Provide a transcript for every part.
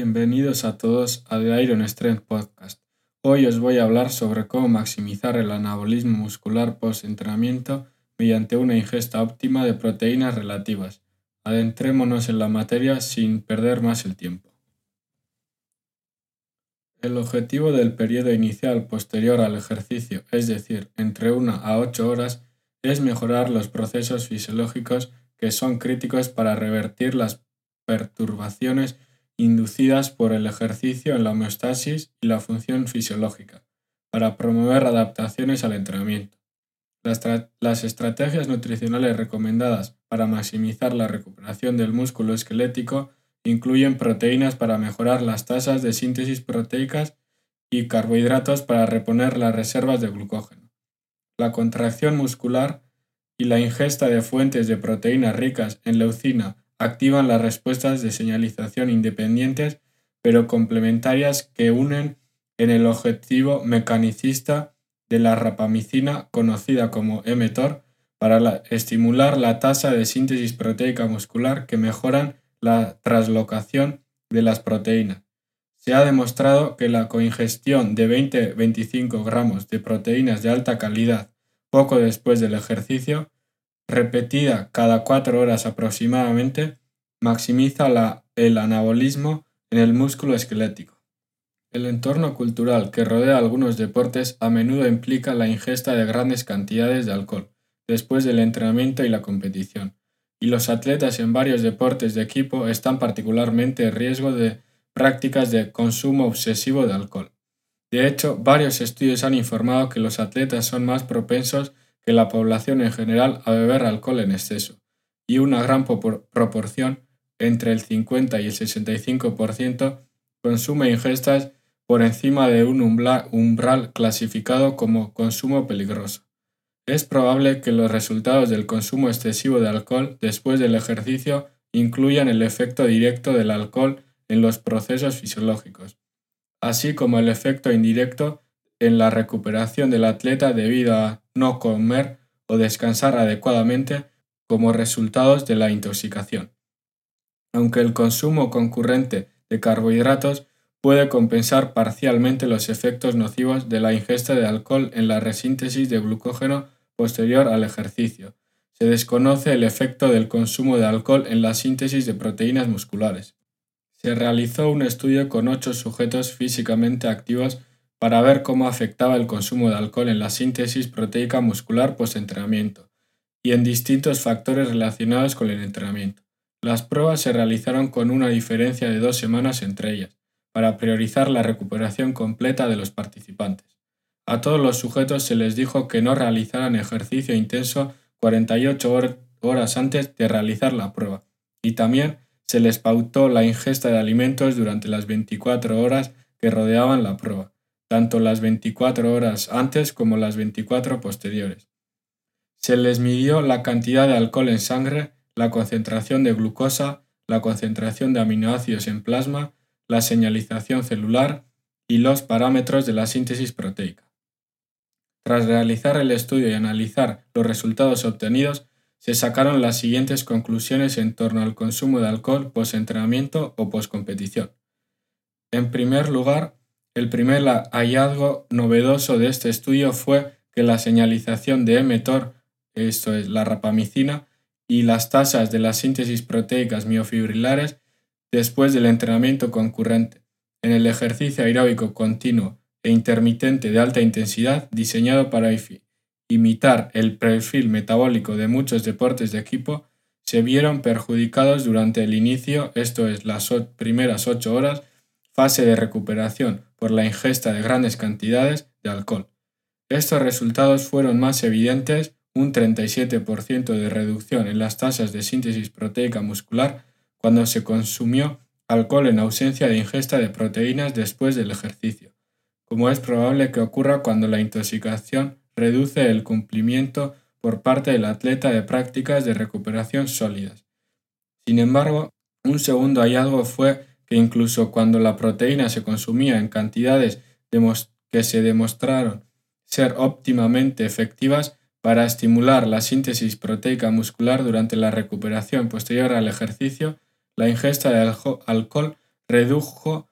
Bienvenidos a todos a The Iron Strength Podcast. Hoy os voy a hablar sobre cómo maximizar el anabolismo muscular post-entrenamiento mediante una ingesta óptima de proteínas relativas. Adentrémonos en la materia sin perder más el tiempo. El objetivo del periodo inicial posterior al ejercicio, es decir, entre 1 a 8 horas, es mejorar los procesos fisiológicos que son críticos para revertir las perturbaciones inducidas por el ejercicio en la homeostasis y la función fisiológica, para promover adaptaciones al entrenamiento. Las, estrategias nutricionales recomendadas para maximizar la recuperación del músculo esquelético incluyen proteínas para mejorar las tasas de síntesis proteicas y carbohidratos para reponer las reservas de glucógeno. La contracción muscular y la ingesta de fuentes de proteínas ricas en leucina activan las respuestas de señalización independientes pero complementarias que unen en el objetivo mecanicista de la rapamicina conocida como mTOR para estimular la tasa de síntesis proteica muscular que mejoran la traslocación de las proteínas. Se ha demostrado que la coingestión de 20-25 gramos de proteínas de alta calidad poco después del ejercicio repetida cada cuatro horas aproximadamente, maximiza el anabolismo en el músculo esquelético. El entorno cultural que rodea algunos deportes a menudo implica la ingesta de grandes cantidades de alcohol después del entrenamiento y la competición, y los atletas en varios deportes de equipo están particularmente en riesgo de prácticas de consumo obsesivo de alcohol. De hecho, varios estudios han informado que los atletas son más propensos que la población en general a beber alcohol en exceso, y una gran proporción, entre el 50 y el 65%, consume ingestas por encima de un umbral clasificado como consumo peligroso. Es probable que los resultados del consumo excesivo de alcohol después del ejercicio incluyan el efecto directo del alcohol en los procesos fisiológicos, así como el efecto indirecto en la recuperación del atleta debido a no comer o descansar adecuadamente como resultados de la intoxicación. Aunque el consumo concurrente de carbohidratos puede compensar parcialmente los efectos nocivos de la ingesta de alcohol en la resíntesis de glucógeno posterior al ejercicio. Se desconoce el efecto del consumo de alcohol en la síntesis de proteínas musculares. Se realizó un estudio con ocho sujetos físicamente activos para ver cómo afectaba el consumo de alcohol en la síntesis proteica muscular post-entrenamiento y en distintos factores relacionados con el entrenamiento. Las pruebas se realizaron con una diferencia de dos semanas entre ellas, para priorizar la recuperación completa de los participantes. A todos los sujetos se les dijo que no realizaran ejercicio intenso 48 horas antes de realizar la prueba, y también se les pautó la ingesta de alimentos durante las 24 horas que rodeaban la prueba tanto las 24 horas antes como las 24 posteriores. Se les midió la cantidad de alcohol en sangre, la concentración de glucosa, la concentración de aminoácidos en plasma, la señalización celular y los parámetros de la síntesis proteica. Tras realizar el estudio y analizar los resultados obtenidos, se sacaron las siguientes conclusiones en torno al consumo de alcohol post-entrenamiento o post-competición. En primer lugar, el primer hallazgo novedoso de este estudio fue que la señalización de mTOR, esto es la rapamicina, y las tasas de las síntesis proteicas miofibrilares después del entrenamiento concurrente en el ejercicio aeróbico continuo e intermitente de alta intensidad diseñado para imitar el perfil metabólico de muchos deportes de equipo, se vieron perjudicados durante el inicio, esto es las primeras ocho horas, fase de recuperación por la ingesta de grandes cantidades de alcohol. Estos resultados fueron más evidentes, un 37% de reducción en las tasas de síntesis proteica muscular cuando se consumió alcohol en ausencia de ingesta de proteínas después del ejercicio, como es probable que ocurra cuando la intoxicación reduce el cumplimiento por parte del atleta de prácticas de recuperación sólidas. Sin embargo, un segundo hallazgo fue que incluso cuando la proteína se consumía en cantidades que se demostraron ser óptimamente efectivas para estimular la síntesis proteica muscular durante la recuperación posterior al ejercicio, la ingesta de alcohol redujo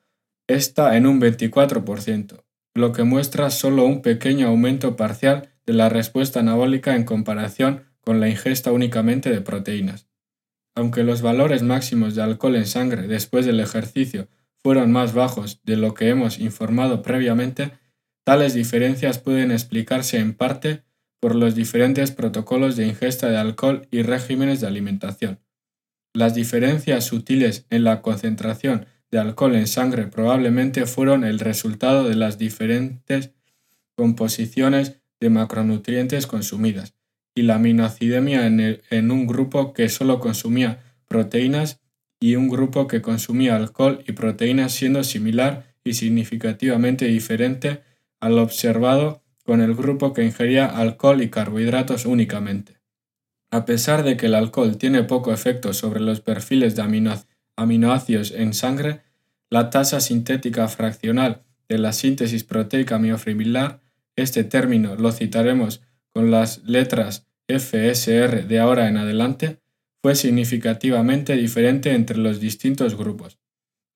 esta en un 24%, lo que muestra solo un pequeño aumento parcial de la respuesta anabólica en comparación con la ingesta únicamente de proteínas. Aunque los valores máximos de alcohol en sangre después del ejercicio fueron más bajos de lo que hemos informado previamente, tales diferencias pueden explicarse en parte por los diferentes protocolos de ingesta de alcohol y regímenes de alimentación. Las diferencias sutiles en la concentración de alcohol en sangre probablemente fueron el resultado de las diferentes composiciones de macronutrientes consumidas y la aminoacidemia en, en un grupo que solo consumía proteínas y un grupo que consumía alcohol y proteínas siendo similar y significativamente diferente al observado con el grupo que ingería alcohol y carbohidratos únicamente. A pesar de que el alcohol tiene poco efecto sobre los perfiles de aminoácidos en sangre, la tasa sintética fraccional de la síntesis proteica miofibrilar, este término lo citaremos con las letras FSR de ahora en adelante, fue significativamente diferente entre los distintos grupos.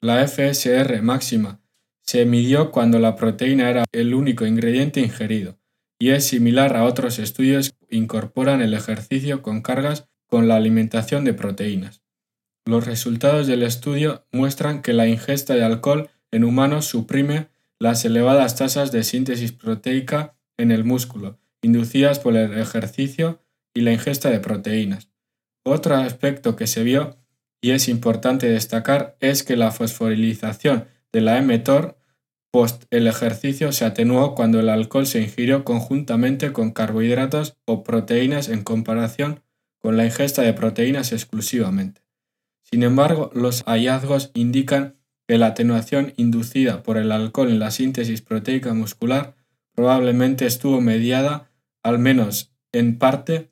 La FSR máxima se midió cuando la proteína era el único ingrediente ingerido, y es similar a otros estudios que incorporan el ejercicio con cargas con la alimentación de proteínas. Los resultados del estudio muestran que la ingesta de alcohol en humanos suprime las elevadas tasas de síntesis proteica en el músculo, inducidas por el ejercicio y la ingesta de proteínas. Otro aspecto que se vio, y es importante destacar, es que la fosforilización de la mTOR Post el ejercicio se atenuó cuando el alcohol se ingirió conjuntamente con carbohidratos o proteínas en comparación con la ingesta de proteínas exclusivamente. Sin embargo, los hallazgos indican que la atenuación inducida por el alcohol en la síntesis proteica muscular probablemente estuvo mediada, al menos en parte,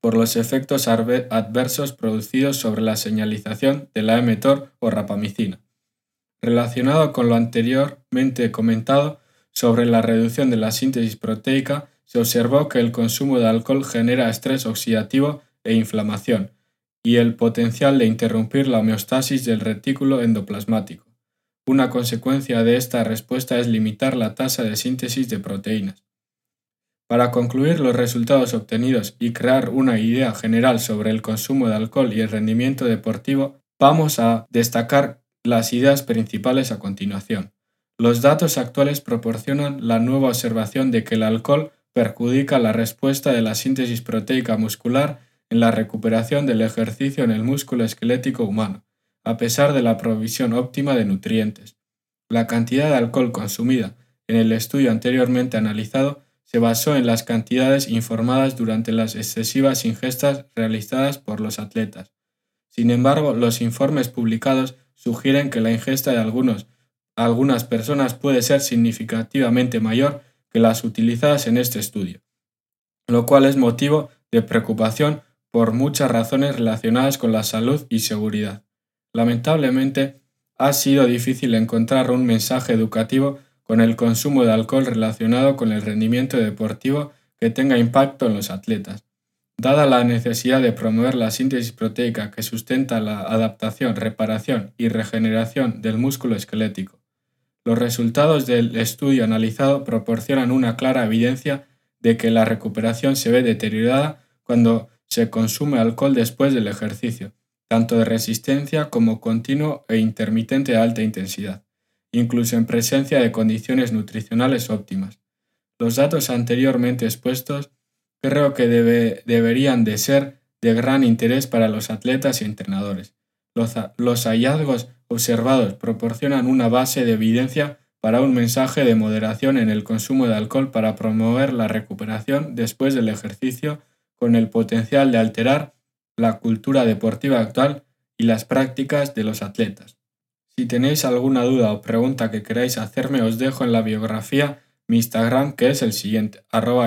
por los efectos adversos producidos sobre la señalización de la mTOR o rapamicina. Relacionado con lo anteriormente comentado sobre la reducción de la síntesis proteica, se observó que el consumo de alcohol genera estrés oxidativo e inflamación, y el potencial de interrumpir la homeostasis del retículo endoplasmático. Una consecuencia de esta respuesta es limitar la tasa de síntesis de proteínas. Para concluir los resultados obtenidos y crear una idea general sobre el consumo de alcohol y el rendimiento deportivo, vamos a destacar las ideas principales a continuación. Los datos actuales proporcionan la nueva observación de que el alcohol perjudica la respuesta de la síntesis proteica muscular en la recuperación del ejercicio en el músculo esquelético humano, a pesar de la provisión óptima de nutrientes. La cantidad de alcohol consumida en el estudio anteriormente analizado se basó en las cantidades informadas durante las excesivas ingestas realizadas por los atletas. Sin embargo, los informes publicados sugieren que la ingesta de algunos, algunas personas puede ser significativamente mayor que las utilizadas en este estudio, lo cual es motivo de preocupación por muchas razones relacionadas con la salud y seguridad. Lamentablemente, ha sido difícil encontrar un mensaje educativo con el consumo de alcohol relacionado con el rendimiento deportivo que tenga impacto en los atletas. Dada la necesidad de promover la síntesis proteica que sustenta la adaptación, reparación y regeneración del músculo esquelético, los resultados del estudio analizado proporcionan una clara evidencia de que la recuperación se ve deteriorada cuando se consume alcohol después del ejercicio, tanto de resistencia como continuo e intermitente de alta intensidad, incluso en presencia de condiciones nutricionales óptimas. Los datos anteriormente expuestos creo que deberían de ser de gran interés para los atletas y entrenadores. Los, los hallazgos observados proporcionan una base de evidencia para un mensaje de moderación en el consumo de alcohol para promover la recuperación después del ejercicio con el potencial de alterar la cultura deportiva actual y las prácticas de los atletas. Si tenéis alguna duda o pregunta que queráis hacerme, os dejo en la biografía mi Instagram que es el siguiente, arroba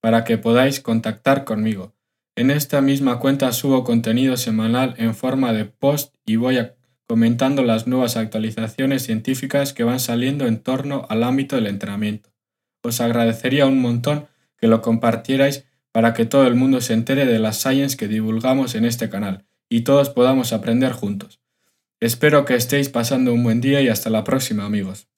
para que podáis contactar conmigo. En esta misma cuenta subo contenido semanal en forma de post y voy comentando las nuevas actualizaciones científicas que van saliendo en torno al ámbito del entrenamiento. Os agradecería un montón que lo compartierais para que todo el mundo se entere de las science que divulgamos en este canal y todos podamos aprender juntos. Espero que estéis pasando un buen día y hasta la próxima amigos.